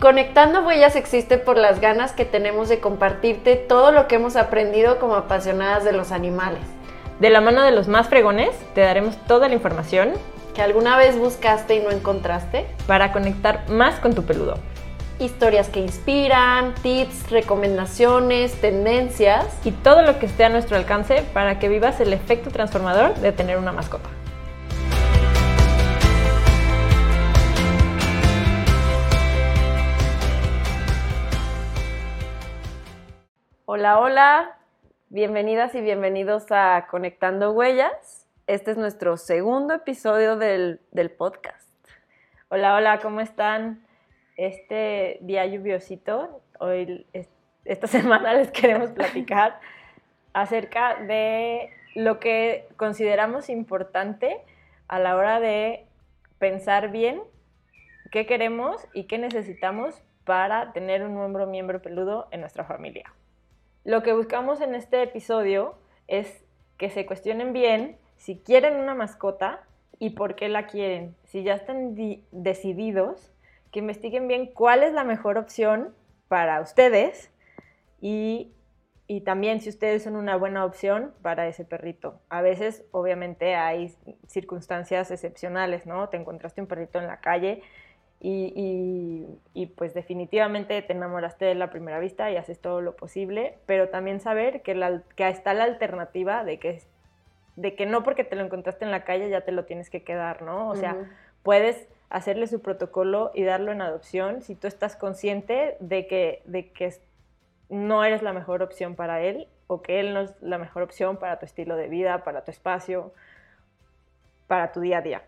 Conectando Huellas existe por las ganas que tenemos de compartirte todo lo que hemos aprendido como apasionadas de los animales. De la mano de los más fregones, te daremos toda la información que alguna vez buscaste y no encontraste para conectar más con tu peludo. Historias que inspiran, tips, recomendaciones, tendencias y todo lo que esté a nuestro alcance para que vivas el efecto transformador de tener una mascota. Hola, hola, bienvenidas y bienvenidos a Conectando Huellas. Este es nuestro segundo episodio del, podcast. Hola, hola, ¿cómo están? Este día lluviosito, hoy, esta semana les queremos platicar acerca de lo que consideramos importante a la hora de pensar bien qué queremos y qué necesitamos para tener un nuevo miembro peludo en nuestra familia. Lo que buscamos en este episodio es que se cuestionen bien si quieren una mascota y por qué la quieren. Si ya están decididos, que investiguen bien cuál es la mejor opción para ustedes y, y, también si ustedes son una buena opción para ese perrito. A veces, obviamente, hay circunstancias excepcionales, ¿no? Te encontraste un perrito en la calle y, pues definitivamente te enamoraste de la primera vista y haces todo lo posible, pero también saber que, la, que está la alternativa de que, de que no porque te lo encontraste en la calle ya te lo tienes que quedar, ¿no? O sea, puedes hacerle su protocolo y darlo en adopción si tú estás consciente de que, de que no eres la mejor opción para él o que él no es la mejor opción para tu estilo de vida, para tu espacio, para tu día a día.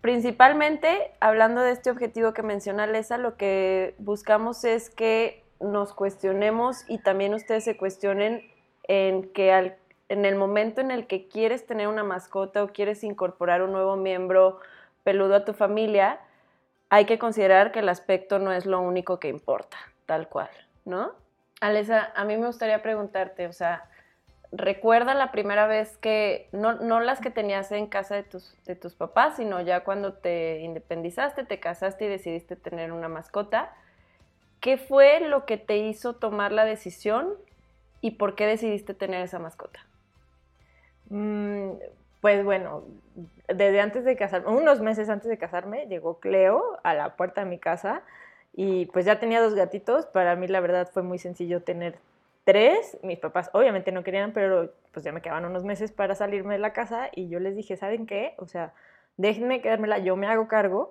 Principalmente, hablando de este objetivo que menciona Lesa, lo que buscamos es que nos cuestionemos y también ustedes se cuestionen en que en el momento en el que quieres tener una mascota o quieres incorporar un nuevo miembro peludo a tu familia, hay que considerar que el aspecto no es lo único que importa, tal cual, ¿no? Alesa, a mí me gustaría preguntarte, o sea, recuerda la primera vez que, no, no, las que tenías en casa de tus, de tus papás, sino ya cuando te independizaste, te casaste y decidiste tener una mascota, ¿qué fue lo que te hizo tomar la decisión y por qué decidiste tener esa mascota? Mm, pues bueno, desde antes de casarme, unos meses antes de casarme, llegó Cleo a la puerta de mi casa y pues ya tenía dos gatitos. Para mí la verdad fue muy sencillo tener tres, mis papás obviamente no querían, pero pues ya me quedaban unos meses para salirme de la casa y yo les dije, ¿saben qué? O sea, déjenme quedármela, yo me hago cargo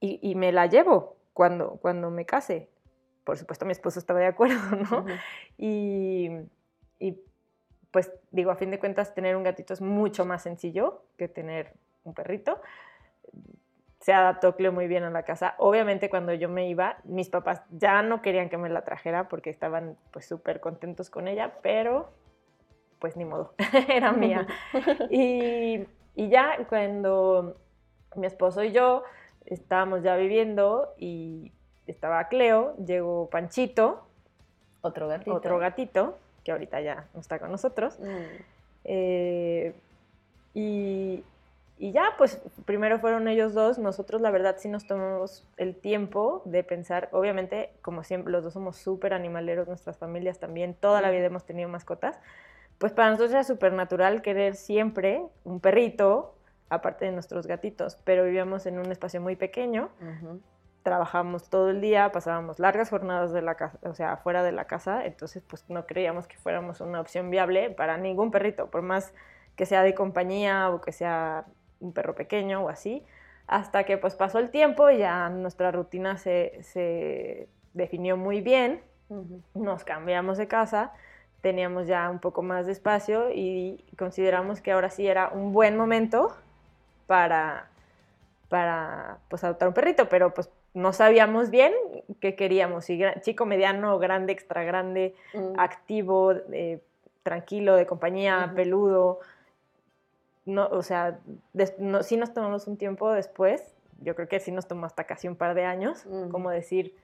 y, me la llevo cuando, cuando me case. Por supuesto, mi esposo estaba de acuerdo, ¿no? y, y pues digo, a fin de cuentas, tener un gatito es mucho más sencillo que tener un perrito se adaptó Cleo muy bien a la casa. Obviamente cuando yo me iba, mis papás ya no querían que me la trajera porque estaban pues súper contentos con ella, pero pues ni modo, era mía. y, y, ya cuando mi esposo y yo estábamos ya viviendo y estaba Cleo, llegó Panchito, otro gatito, otro gatito que ahorita ya no está con nosotros. Mm. Eh, y, y ya, pues primero fueron ellos dos, nosotros la verdad sí nos tomamos el tiempo de pensar, obviamente como siempre los dos somos súper animaleros, nuestras familias también, toda la vida hemos tenido mascotas, pues para nosotros era súper natural querer siempre un perrito, aparte de nuestros gatitos, pero vivíamos en un espacio muy pequeño, trabajábamos todo el día, pasábamos largas jornadas de la casa, o sea, fuera de la casa, entonces pues no creíamos que fuéramos una opción viable para ningún perrito, por más que sea de compañía o que sea un perro pequeño o así, hasta que pues pasó el tiempo y ya nuestra rutina se, definió muy bien, nos cambiamos de casa, teníamos ya un poco más de espacio y consideramos que ahora sí era un buen momento para, para pues adoptar un perrito, pero pues no sabíamos bien qué queríamos, si chico, mediano, grande, extra grande, mm. activo, eh, tranquilo, de compañía, peludo, no, o sea, no, sí nos tomamos un tiempo después, yo creo que sí nos tomó hasta casi un par de años, como decir,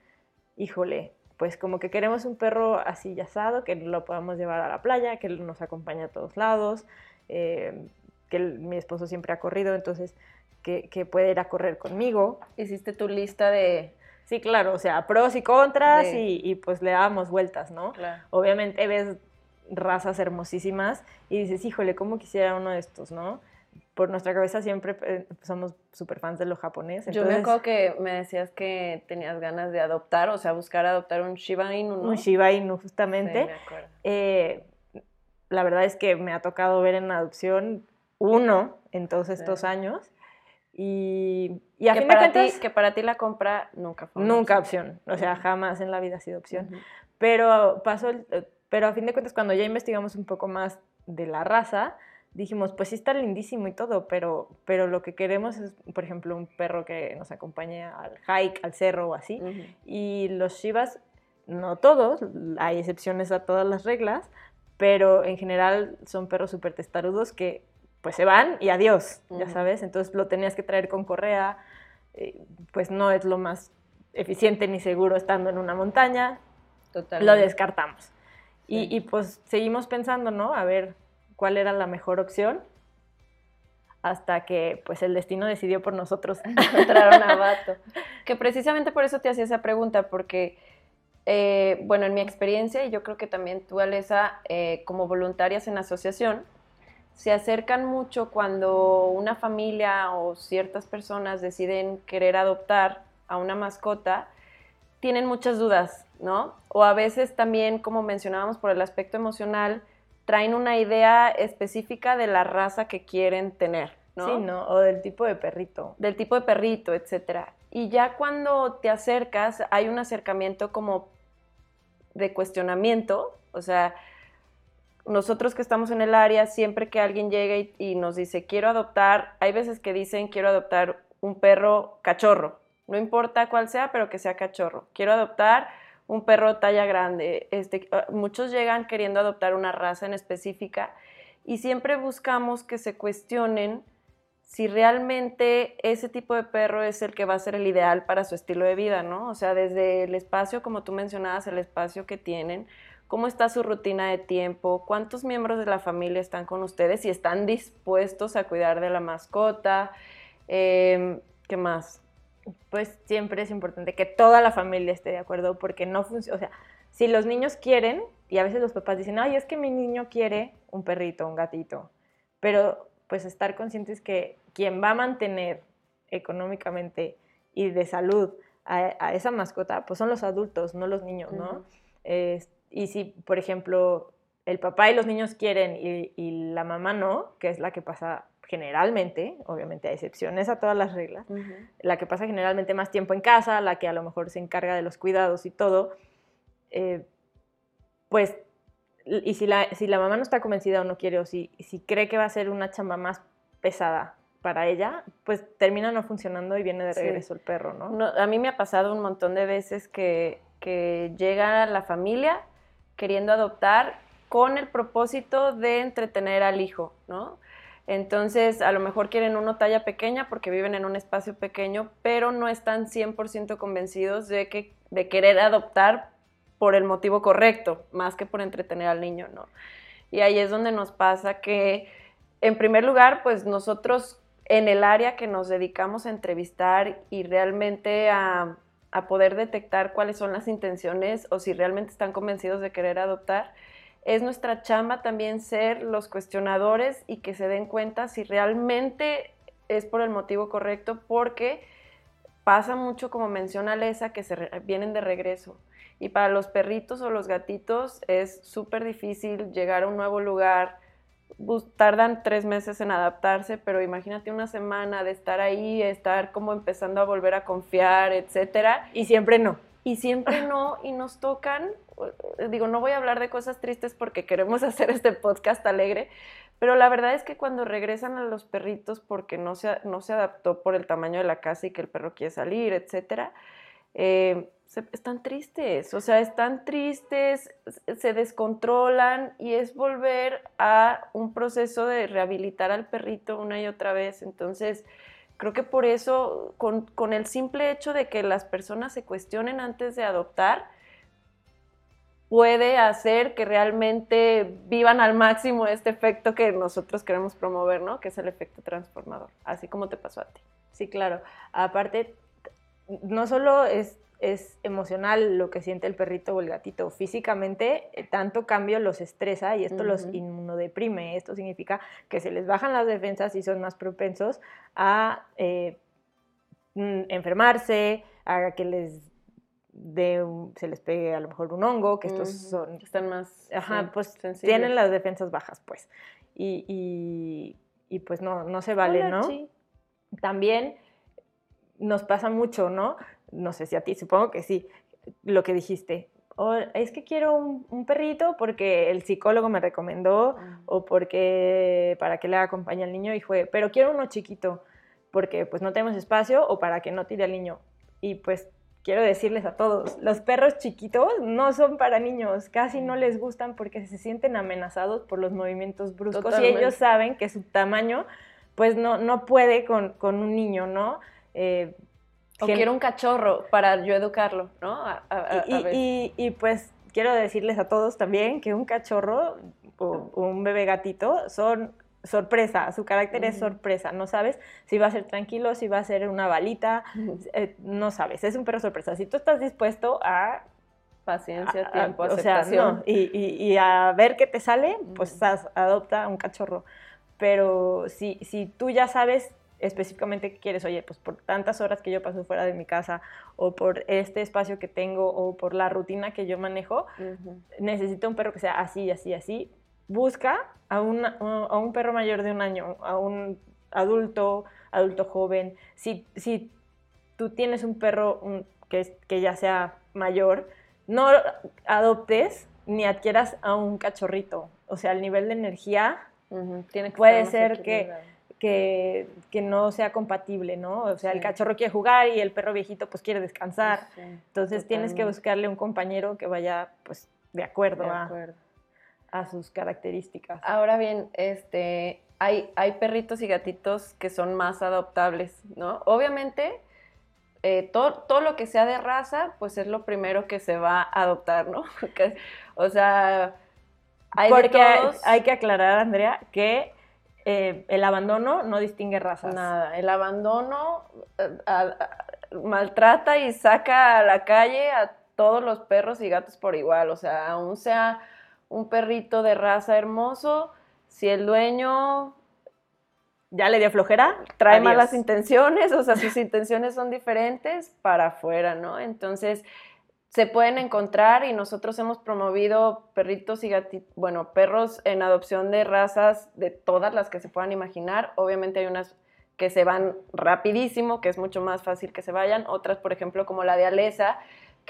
híjole, pues como que queremos un perro así asado, que lo podamos llevar a la playa, que nos acompañe a todos lados, eh, que mi esposo siempre ha corrido, entonces que, que, puede ir a correr conmigo. Hiciste tu lista de Sí, claro, o sea, pros y contras y, pues le damos vueltas, ¿no? Obviamente ves razas hermosísimas y dices, híjole, ¿cómo quisiera uno de estos, no? Por nuestra cabeza siempre eh, somos súper fans de lo japonés. Yo me acuerdo que me decías que tenías ganas de adoptar, o sea, buscar adoptar un Shiba Inu, ¿no? Un Shiba Inu, justamente. Sí, me acuerdo. Eh, la verdad es que me ha tocado ver en adopción uno en todos estos años. Y, y a que fin para de cuentas, ti, que para ti la compra nunca fue nunca opción. O sea, jamás en la vida ha sido opción. Pero pasó pero a fin de cuentas cuando ya investigamos un poco más de la raza, dijimos, pues sí está lindísimo y todo, pero, pero lo que queremos es, por ejemplo, un perro que nos acompañe al hike, al cerro o así. Y los Shivas, no todos, hay excepciones a todas las reglas, pero en general son perros súper testarudos que pues se van y adiós, ya sabes. Entonces lo tenías que traer con correa, eh, pues no es lo más eficiente ni seguro estando en una montaña. Lo descartamos. Y, y, pues seguimos pensando, ¿no? A ver cuál era la mejor opción hasta que pues el destino decidió por nosotros encontrar un abato. Que precisamente por eso te hacía esa pregunta, porque eh, bueno, en mi experiencia, y yo creo que también tú, Alesa, eh, como voluntarias en asociación, se acercan mucho cuando una familia o ciertas personas deciden querer adoptar a una mascota, tienen muchas dudas, ¿no? O a veces también, como mencionábamos por el aspecto emocional, traen una idea específica de la raza que quieren tener, ¿no? Sí, ¿no? O del tipo de perrito. Del tipo de perrito, etcétera. Y ya cuando te acercas, hay un acercamiento como de cuestionamiento, o sea, nosotros que estamos en el área, siempre que alguien llega y, nos dice, quiero adoptar, hay veces que dicen, quiero adoptar un perro cachorro, no importa cuál sea, pero que sea cachorro. Quiero adoptar un perro talla grande. Este, ah, muchos llegan queriendo adoptar una raza en específica y siempre buscamos que se cuestionen si realmente ese tipo de perro es el que va a ser el ideal para su estilo de vida, ¿no? O sea, desde el espacio, como tú mencionabas, el espacio que tienen, cómo está su rutina de tiempo, cuántos miembros de la familia están con ustedes y están dispuestos a cuidar de la mascota, em, ¿qué más? Pues siempre es importante que toda la familia esté de acuerdo porque no funciona, o sea, si los niños quieren, y a veces los papás dicen, ay, es que mi niño quiere un perrito, un gatito, pero pues estar conscientes que quien va a mantener económicamente y de salud a, esa mascota, pues son los adultos, no los niños, ¿no? y si, por ejemplo, el papá y los niños quieren y, la mamá no, que es la que pasa generalmente, obviamente hay excepciones a todas las reglas, la que pasa generalmente más tiempo en casa, la que a lo mejor se encarga de los cuidados y todo, eh, pues y si la, si la mamá no está convencida o no quiere, o si, si cree que va a ser una chamba más pesada para ella, pues termina no funcionando y viene de regreso el perro, ¿no? A mí me ha pasado un montón de veces que, que llega la familia queriendo adoptar con el propósito de entretener al hijo, ¿no? Entonces, a lo mejor quieren una talla pequeña porque viven en un espacio pequeño, pero no están 100% convencidos de, que, de querer adoptar por el motivo correcto, más que por entretener al niño, ¿no? Y ahí es donde nos pasa que, en primer lugar, pues nosotros en el área que nos dedicamos a entrevistar y realmente a, poder detectar cuáles son las intenciones o si realmente están convencidos de querer adoptar, es nuestra chamba también ser los cuestionadores y que se den cuenta si realmente es por el motivo correcto, porque pasa mucho, como menciona Lesa, que se vienen de regreso. Y para los perritos o los gatitos es súper difícil llegar a un nuevo lugar. tardan tres meses en adaptarse, pero imagínate una semana de estar ahí, estar como empezando a volver a confiar, etcétera. Y siempre no. Y siempre no, y nos tocan, digo, no voy a hablar de cosas tristes porque queremos hacer este podcast alegre, pero la verdad es que cuando regresan a los perritos porque no se, no se adaptó por el tamaño de la casa y que el perro quiere salir, etcétera, eh, están tristes, o sea, están tristes, se descontrolan y es volver a un proceso de rehabilitar al perrito una y otra vez. Entonces, creo que por eso, con, con el simple hecho de que las personas se cuestionen antes de adoptar, puede hacer que realmente vivan al máximo este efecto que nosotros queremos promover, ¿no? Que es el efecto transformador, así como te pasó a ti. Sí, claro. Aparte, no solo es, es emocional lo que siente el perrito o el gatito, físicamente eh, tanto cambio los estresa y esto los inmunodeprime. Esto significa que se les bajan las defensas y son más propensos a eh, mm, enfermarse, a que les de se les pegue a lo mejor un hongo, que estos son... Están más... Ajá, pues tienen las defensas bajas, pues. Y, y, pues no, no se vale, ¿no? También nos pasa mucho, ¿no? No sé si a ti, supongo que sí, lo que dijiste. es que quiero un, perrito porque el psicólogo me recomendó o porque para que le acompañe al niño y fue, pero quiero uno chiquito porque pues no tenemos espacio o para que no tire al niño. Y pues quiero decirles a todos, los perros chiquitos no son para niños, casi no les gustan porque se sienten amenazados por los movimientos bruscos y ellos saben que su tamaño pues no, no puede con, un niño, ¿no? Eh, o quiero un cachorro para yo educarlo, ¿no? y, pues quiero decirles a todos también que un cachorro o un bebé gatito son sorpresa, su carácter es sorpresa, no sabes si va a ser tranquilo, si va a ser una balita, eh, no sabes, es un perro sorpresa. Si tú estás dispuesto a... Paciencia, tiempo, aceptación. y, a ver qué te sale, pues adopta un cachorro. Pero si, si tú ya sabes específicamente qué quieres, oye, pues por tantas horas que yo paso fuera de mi casa o por este espacio que tengo o por la rutina que yo manejo, necesito un perro que sea así, así, así, busca a, un perro mayor de un año, a un adulto, adulto joven. Si, si tú tienes un perro que, que ya sea mayor, no adoptes ni adquieras a un cachorrito. O sea, el nivel de energía puede ser que, que, que, no sea compatible, ¿no? O sea, el cachorro quiere jugar y el perro viejito pues quiere descansar. Entonces tienes que buscarle un compañero que vaya pues de acuerdo. De acuerdo a sus características. Ahora bien, este, hay, hay perritos y gatitos que son más adoptables, ¿no? Obviamente, eh, todo, todo, lo que sea de raza, pues es lo primero que se va a adoptar, ¿no? o sea, hay Porque hay que aclarar, Andrea, que eh, el abandono no distingue razas. Nada, el abandono eh, maltrata y saca a la calle a todos los perros y gatos por igual, o sea, aún sea un perrito de raza hermoso, si el dueño ya le dio flojera, trae malas intenciones, o sea, sus intenciones son diferentes para afuera, ¿no? Entonces, se pueden encontrar y nosotros hemos promovido perritos y gatitos, bueno, perros en adopción de razas de todas las que se puedan imaginar. Obviamente hay unas que se van rapidísimo, que es mucho más fácil que se vayan, otras, por ejemplo, como la de Alesa,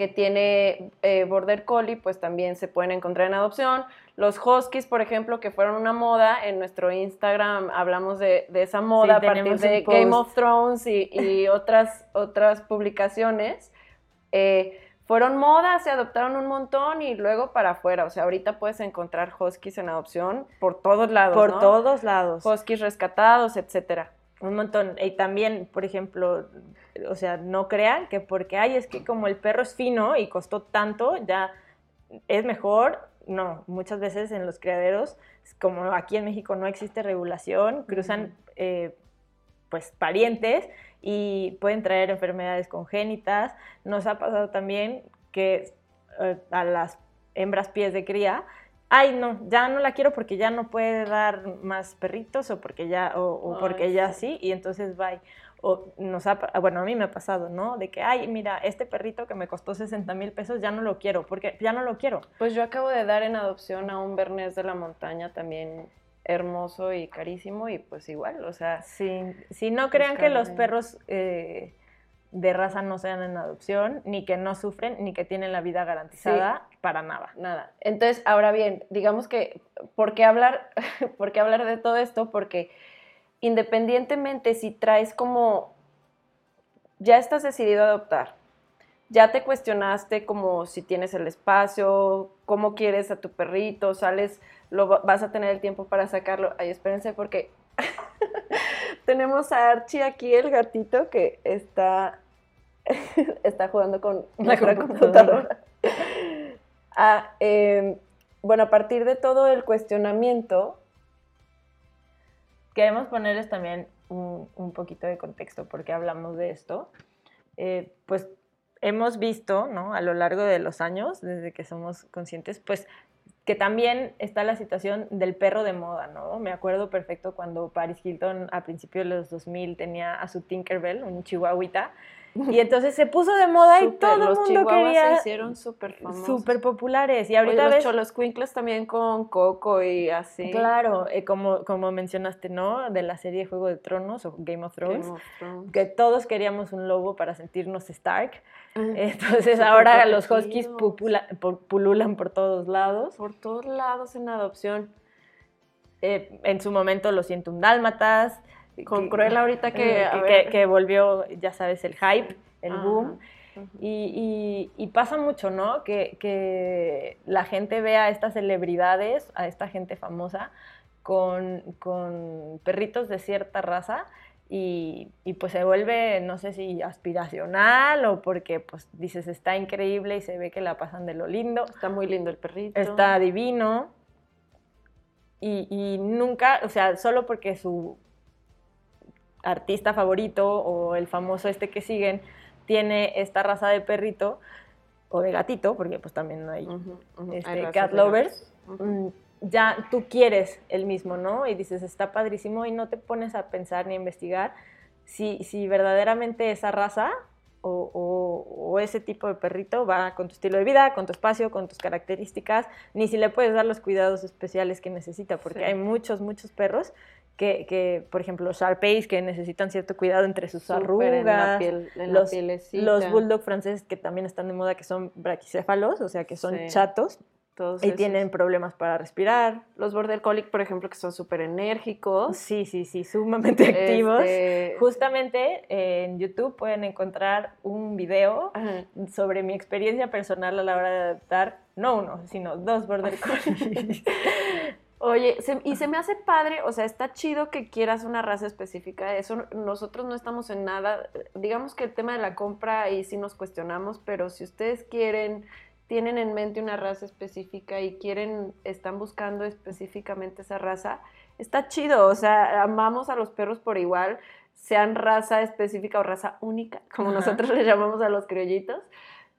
que tiene eh, Border Collie, pues también se pueden encontrar en adopción. Los Huskies, por ejemplo, que fueron una moda, en nuestro Instagram hablamos de, esa moda a partir de Game of Thrones y, otras, otras publicaciones. Eh, fueron modas, se adoptaron un montón y luego para afuera. O sea, ahorita puedes encontrar Huskies en adopción por todos lados. Por todos lados. Huskies rescatados, etcétera. Un montón. Y también, por ejemplo, o sea, no crean que porque, ay, es que como el perro es fino y costó tanto, ya es mejor. No, muchas veces en los criaderos, como aquí en México no existe regulación, cruzan eh, pues parientes y pueden traer enfermedades congénitas. Nos ha pasado también que eh, a las hembras pies de cría ay, no, ya no la quiero porque ya no puede dar más perritos o porque ya, o, porque ya sí, y entonces bye. O nos ha, bueno, a mí me ha pasado, ¿no? De que, ay, mira, este perrito que me costó 60 mil pesos ya no lo quiero, porque ya no lo quiero. Pues yo acabo de dar en adopción a un bernés de la montaña también hermoso y carísimo y pues igual, o sea... Sí, si no crean que los perros... Eh, de raza no sean en adopción, ni que no sufren, ni que tienen la vida garantizada, para nada. Nada. Entonces, ahora bien, digamos que, ¿por qué hablar, ¿por qué hablar de todo esto? Porque independientemente si traes como, ya estás decidido a adoptar, ya te cuestionaste como si tienes el espacio, cómo quieres a tu perrito, sales, lo, vas a tener el tiempo para sacarlo. Ay, espérense porque tenemos a Archie aquí, el gatito, que está, está jugando con la computadora. Ah, em, bueno, a partir de todo el cuestionamiento, queremos ponerles también un, poquito de contexto porque hablamos de esto. eh, pues hemos visto, ¿no? A lo largo de los años, desde que somos conscientes, pues que también está la situación del perro de moda, ¿no? Me acuerdo perfecto cuando Paris Hilton a principios de los 2000 tenía a su Tinkerbell, un chihuahuita, y entonces se puso de moda y todo el mundo quería. se hicieron súper famosos. Súper populares. Y ahorita Oye, los cholos Quinkles también con Coco y así. Claro, eh, como, como mencionaste, ¿no? De la serie Juego de Tronos o Game of Thrones. Game of Thrones. Que todos queríamos un lobo para sentirnos Stark. Entonces ahora los huskies pupula- pululan por todos lados. Por todos lados en adopción. Eh, en su momento los siento un dálmatas. Con que- Cruella ahorita que, que, volvió, ya sabes, el hype, el Ajá. boom. Y, y- y pasa mucho, ¿no? Que, que la gente ve a estas celebridades, a esta gente famosa, con, con perritos de cierta raza y, y pues se vuelve, no sé si aspiracional o porque pues dices está increíble y se ve que la pasan de lo lindo, Está muy lindo el perrito. está divino y, y nunca, o sea, solo porque su artista favorito o el famoso este que siguen tiene esta raza de perrito o de gatito, porque pues también hay este, Hay razas cat lovers, mm, ya tú quieres el mismo, ¿no? Y dices, está padrísimo y no te pones a pensar ni a investigar si, si verdaderamente esa raza o, o- o ese tipo de perrito va con tu estilo de vida, con tu espacio, con tus características, ni si le puedes dar los cuidados especiales que necesita, porque Sí. hay muchos, muchos perros que, que, por ejemplo, los Sharpeis que necesitan cierto cuidado entre sus Súper arrugas, en la piel, en la los, pielecita. los bulldog franceses que también están de moda, que son braquicéfalos, o sea, que son Sí. chatos Todos y esos. tienen problemas para respirar. Los border collie, por ejemplo, que son súper enérgicos. Sí, sí, sí, sumamente activos. Este, Justamente eh, en YouTube pueden encontrar un video ajá. sobre mi experiencia personal a la hora de adoptar, no uno, sino dos border collies. Oye, se- y se me hace padre, o sea, está chido que quieras una raza específica, eso nosotros no estamos en nada, digamos que el tema de la compra ahí sí nos cuestionamos, pero si ustedes quieren, tienen en mente una raza específica y quieren, están buscando específicamente esa raza, está chido, o sea, amamos a los perros por igual, sean raza específica o raza única, como Ajá. nosotros le llamamos a los criollitos.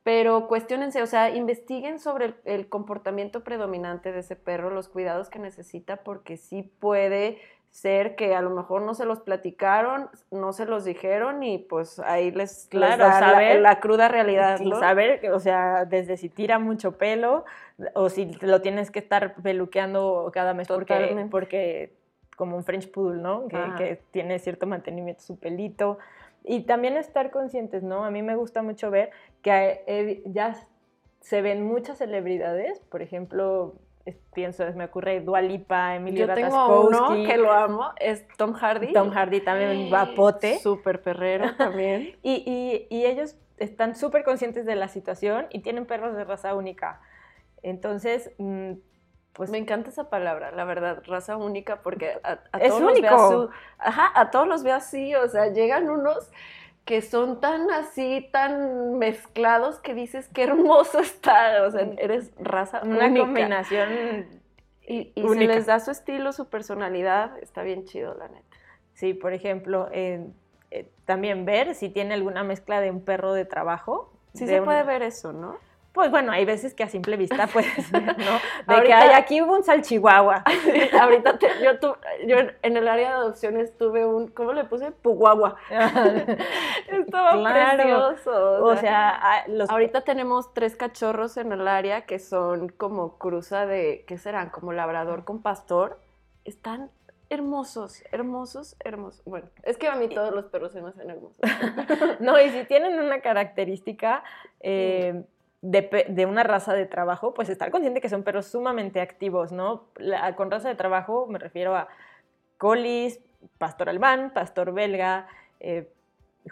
Pero cuestionense, o sea, investiguen sobre el, el comportamiento predominante de ese perro, los cuidados que necesita, porque sí puede ser que a lo mejor no se los platicaron, no se los dijeron y pues ahí les, les Claro, da la- saber- la, cruda realidad. ¿no? saber, o sea, desde si tira mucho pelo o si lo tienes que estar peluqueando cada mes porque, Totalmente. porque como un French Poodle, ¿no? Que, que tiene cierto mantenimiento su pelito. Y también estar conscientes, ¿no? A mí me gusta mucho ver que ya se ven muchas celebridades, por ejemplo, pienso, me ocurre Dua Lipa, Emilio Yo tengo uno que lo amo, es Tom Hardy. Tom Hardy también guapote. Súper perrero también. Y, y- y ellos están súper conscientes de la situación y tienen perros de raza única. Entonces, mm, pues Me encanta esa palabra, la verdad, raza única, porque a, a Es todos los veo ajá, a todos los veo así, o sea, llegan unos que son tan así, tan mezclados que dices qué hermoso está, o sea, eres raza una única. combinación, Y, y se les da su estilo, su personalidad, está bien chido, la neta. sí, por ejemplo, eh, eh, también ver si tiene alguna mezcla de un perro de trabajo. Sí de se puede ver eso, ¿no? Pues bueno, hay veces que a simple vista puedes ver, ¿no? De que hay aquí hubo un salchihuahua. Ahorita te- yo, tu- yo en- en el área de adopciones tuve un, ¿cómo le puse? Puguagua. Estaba Claro. precioso. o sea, ah, los Ahorita tenemos tres cachorros en el área que son como cruza de, ¿qué serán? Como labrador con pastor. Están hermosos, hermosos, hermosos. Bueno, es que a mí todos los perros se me hacen hermosos. No, y si tienen una característica eh, de, de una raza de trabajo, pues estar consciente que son perros sumamente activos, ¿no? La- con raza de trabajo me refiero a colis, pastor alemán, pastor belga, eh,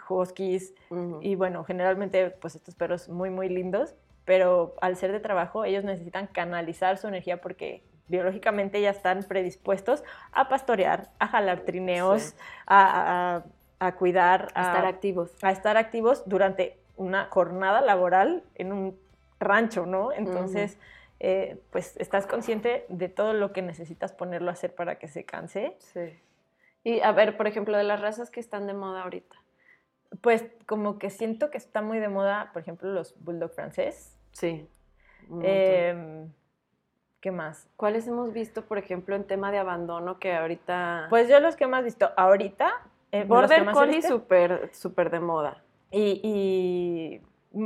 huskies, y bueno, generalmente pues estos perros muy, muy lindos, pero al ser de trabajo ellos necesitan canalizar su energía porque biológicamente ya están predispuestos a pastorear, a jalar trineos, Sí. a, a- a cuidar, a, Estar activos. a estar activos durante una jornada laboral en un rancho, ¿no? Entonces, eh, pues estás consciente de todo lo que necesitas ponerlo a hacer para que se canse. Sí. Y a ver, por ejemplo, de las razas que están de moda ahorita. Pues como que siento que está muy de moda, por ejemplo, los bulldog francés. Sí. Em, ¿Qué más? ¿Cuáles hemos visto, por ejemplo, en tema de abandono que ahorita... Pues yo los que más visto ahorita... Eh, Border Collie súper super de moda. Y,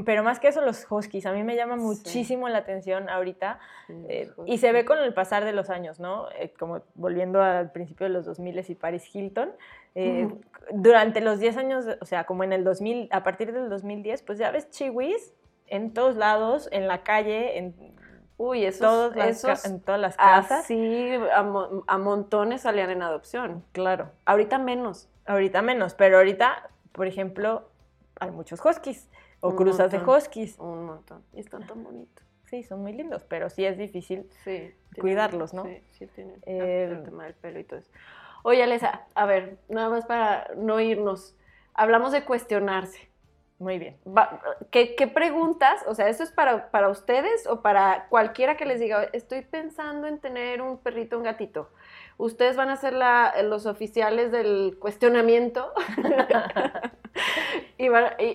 pero más que eso, los huskies. A mí me llama muchísimo la atención ahorita. Eh, y se ve con el pasar de los años, ¿no? Eh, como volviendo al principio de los 2000 y Paris Hilton. Durante los 10 años, o sea, como en el 2000, a partir del 2010, pues ya ves chiwis en todos lados, en la calle, en Uy, esos, en todas las casas. Sí, a, montones salían en adopción. Claro. Ahorita menos. Ahorita menos, pero ahorita, por ejemplo, hay muchos huskies o cruzas de huskies. Un montón. Y están tan bonitos. Sí, son muy lindos, pero sí es difícil cuidarlos, ¿no? Sí, sí tienen eh, el tema del pelo y todo eso. Oye, Alesa, a ver, nada más para no irnos. Hablamos de cuestionarse. Muy bien. ¿Qué, preguntas? O sea, ¿eso es para, para ustedes o para cualquiera que les diga, estoy pensando en tener un perrito, un gatito? Ustedes van a ser los oficiales del cuestionamiento y,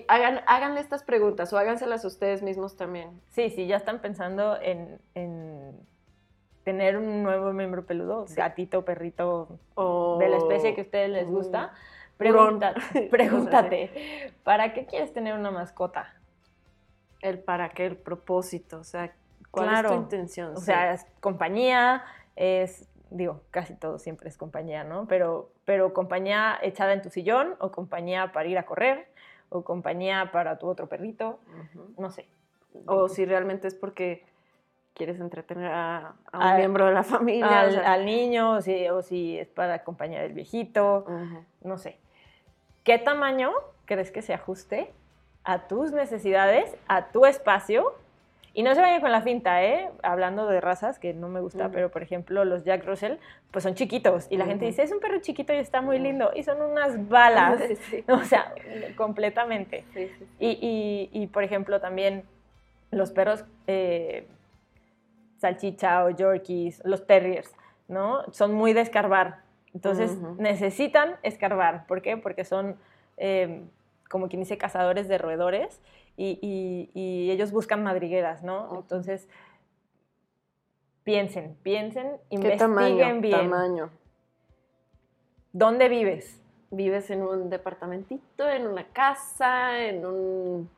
hagan, háganle estas preguntas o háganselas ustedes mismos también. Sí, sí, ya están pensando en, tener un nuevo miembro peludo, gatito, perrito, de la especie que a ustedes les gusta. Pregúntate, pregúntate, ¿para qué quieres tener una mascota? El para qué, el propósito, o sea, ¿cuál es tu intención? O sea, es compañía, es, digo, casi todo siempre es compañía, ¿no? Pero, pero compañía echada en tu sillón, o compañía para ir a correr, o compañía para tu otro perrito, no sé. O si realmente es porque quieres entretener a, un miembro de la familia. Al, niño, o si, o si, es para acompañar al viejito, no sé. ¿Qué tamaño crees que se ajuste a tus necesidades, a tu espacio? Y no se vayan con la finta, ¿eh? Hablando de razas, que no me gusta, pero por ejemplo los Jack Russell, pues son chiquitos. Y la gente dice, es un perro chiquito y está muy lindo. Y son unas balas. O sea, completamente. Y, por ejemplo también los perros eh, salchicha o yorkies, los terriers, ¿no? Son muy de escarbar. Entonces necesitan escarbar. ¿Por qué? Porque son, em, como quien dice, cazadores de roedores y, ellos buscan madrigueras, ¿no? Entonces, piensen, piensen, investiguen bien. tamaño? ¿Dónde vives? ¿Vives en un departamentito, en una casa, en un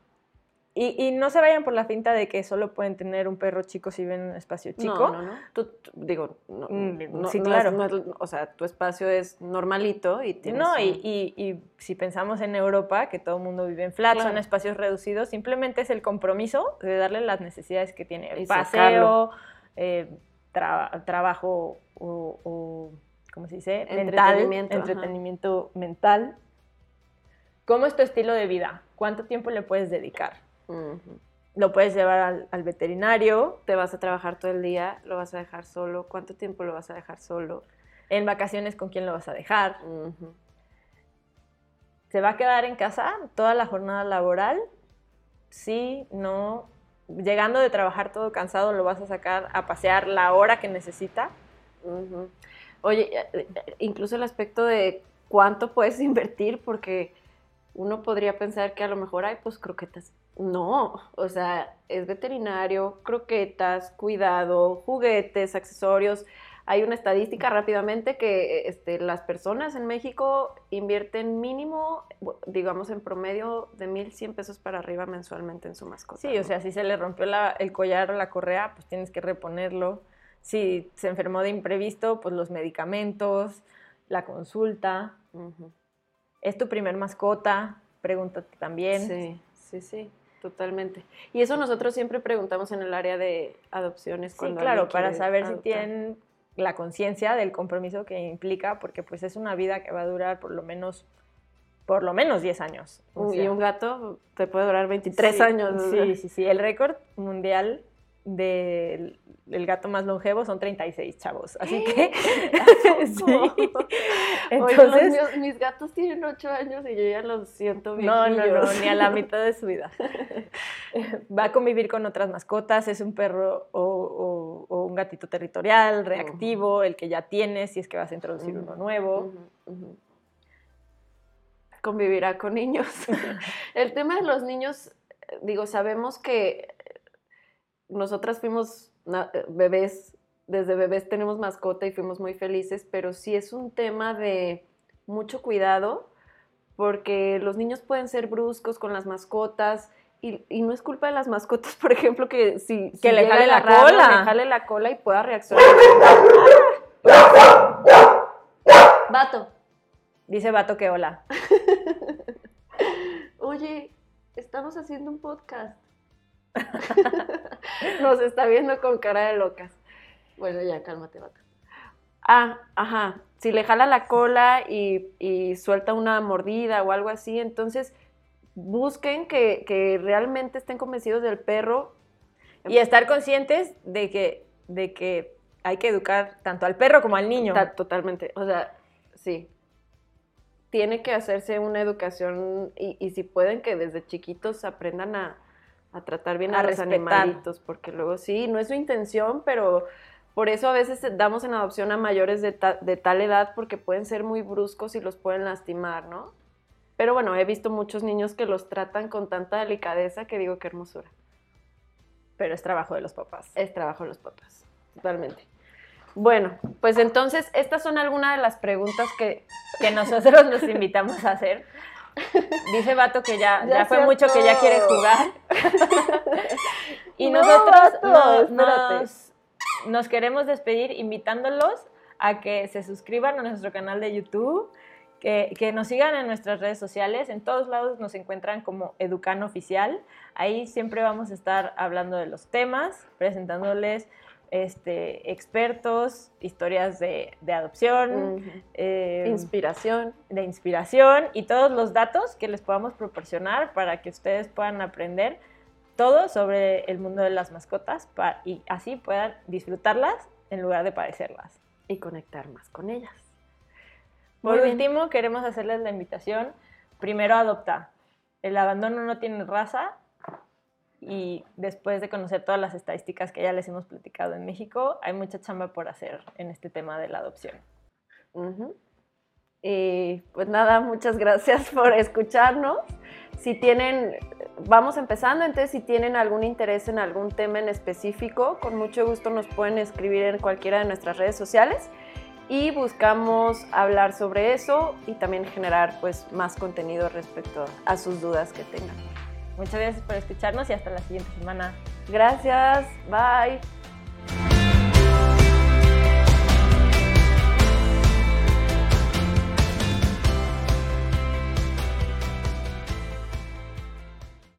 y, no se vayan por la finta de que solo pueden tener un perro chico si ven un espacio chico. No, no, no. Tú, digo, no, mm, sí, claro. o sea, tu espacio es normalito y tienes No, y, y, si pensamos en Europa, que todo el mundo vive en flats, son espacios reducidos, simplemente es el compromiso de darle las necesidades que tiene. El paseo, eh, trabajo o, ¿cómo se dice? Entretenimiento. Mental, entretenimiento mental. ¿Cómo es tu estilo de vida? ¿Cuánto tiempo le puedes dedicar? Lo puedes llevar al, veterinario. Te vas a trabajar todo el día, lo vas a dejar solo. ¿Cuánto tiempo lo vas a dejar solo? En vacaciones, ¿con quién lo vas a dejar? ¿Se va a quedar en casa toda la jornada laboral? Sí, no. Llegando de trabajar todo cansado, lo vas a sacar a pasear la hora que necesita. Oye, eh, eh, incluso el aspecto de cuánto puedes invertir, porque uno podría pensar que a lo mejor hay pues croquetas no, o sea, es veterinario, croquetas, cuidado, juguetes, accesorios. Hay una estadística rápidamente que este, las personas en México invierten mínimo, digamos en promedio, de 1.100 pesos para arriba mensualmente en su mascota. Sí, o sea, si se le rompió el collar o la correa, pues tienes que reponerlo. Si se enfermó de imprevisto, pues los medicamentos, la consulta. ¿Es tu primer mascota? Pregúntate también. Sí, sí, sí. Totalmente. Y eso nosotros siempre preguntamos en el área de adopciones. Cuando sí, claro, para saber si tienen la conciencia del compromiso que implica, porque pues es una vida que va a durar por lo menos por lo menos 10 años. y un gato te puede durar 23 años. Sí, sí, sí. El récord mundial del el gato más longevo son 36 chavos. Así que. sí. Entonces, mis gatos tienen 8 años y yo ya los siento bien. No, no, no, ni a la mitad de su vida. Va a convivir con otras mascotas, es un perro o, un gatito territorial, reactivo, el que ya tienes, si es que vas a introducir uno nuevo. convivirá con niños. el tema de los niños, digo, sabemos que nosotras fuimos bebés, desde bebés tenemos mascota y fuimos muy felices, pero sí es un tema de mucho cuidado porque los niños pueden ser bruscos con las mascotas y, no es culpa de las mascotas, por ejemplo, que si, que le jale la cola, le jale la cola y pueda reaccionar. Vato. Dice Vato que hola. Oye, estamos haciendo un podcast. Nos está viendo con cara de locas. Bueno, ya, cálmate, Vato. Ah, ajá. Si le jala la cola y, y suelta una mordida o algo así, entonces busquen que, realmente estén convencidos del perro. Y estar conscientes de que, de que hay que educar tanto al perro como al niño. Totalmente. O sea, sí. Tiene que hacerse una educación y, si pueden que desde chiquitos aprendan a, tratar bien a, los animalitos, porque luego sí, no es su intención, pero por eso a veces damos en adopción a mayores de, de tal edad porque pueden ser muy bruscos y los pueden lastimar, ¿no? Pero bueno, he visto muchos niños que los tratan con tanta delicadeza que digo qué hermosura. Pero es trabajo de los papás. Es trabajo de los papás, totalmente. Bueno, pues entonces estas son algunas de las preguntas que, que nosotros nos invitamos a hacer. Dice Vato que ya, ya, fue mucho que ya quiere jugar. y nosotros nos, nos queremos despedir invitándolos a que se suscriban a nuestro canal de YouTube que, nos sigan en nuestras redes sociales. En todos lados nos encuentran como Educano Oficial. Ahí siempre vamos a estar hablando de los temas, presentándoles este, expertos, historias de, adopción, em, inspiración. De inspiración y todos los datos que les podamos proporcionar para que ustedes puedan aprender todo sobre el mundo de las mascotas y así puedan disfrutarlas en lugar de padecerlas. Y conectar más con ellas. Por último, queremos hacerles la invitación. Primero adopta. El abandono no tiene raza y después de conocer todas las estadísticas que ya les hemos platicado en México, hay mucha chamba por hacer en este tema de la adopción. Y pues nada, muchas gracias por escucharnos. Si tienen, vamos empezando, entonces si tienen algún interés en algún tema en específico, con mucho gusto nos pueden escribir en cualquiera de nuestras redes sociales y buscamos hablar sobre eso y también generar pues más contenido respecto a sus dudas que tengan. Muchas gracias por escucharnos y hasta la siguiente semana. Gracias, bye.